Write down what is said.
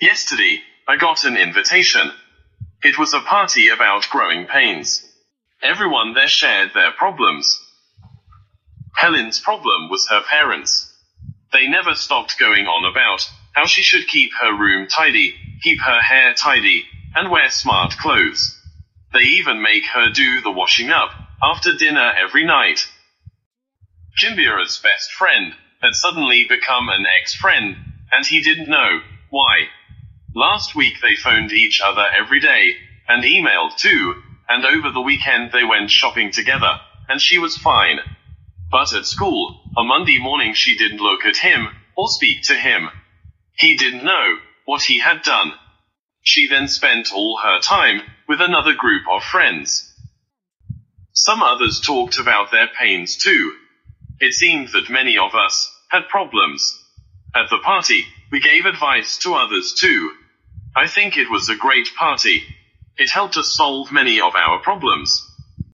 Yesterday, I got an invitation. It was a party about growing pains. Everyone there shared their problems. Helen's problem was her parents. They never stopped going on about how she should keep her room tidy, keep her hair tidy, and wear smart clothes. They even make her do the washing up after dinner every night. Jimbira's best friend had suddenly become an ex-friend, and he didn't know why. Last week they phoned each other every day, and emailed too, and over the weekend they went shopping together, and she was fine. But at school, on Monday morning she didn't look at him, or speak to him. He didn't know what he had done. She then spent all her time with another group of friends. Some others talked about their pains too. It seemed that many of us had problems. At the party, we gave advice to others too. I think it was a great party. It helped us solve many of our problems.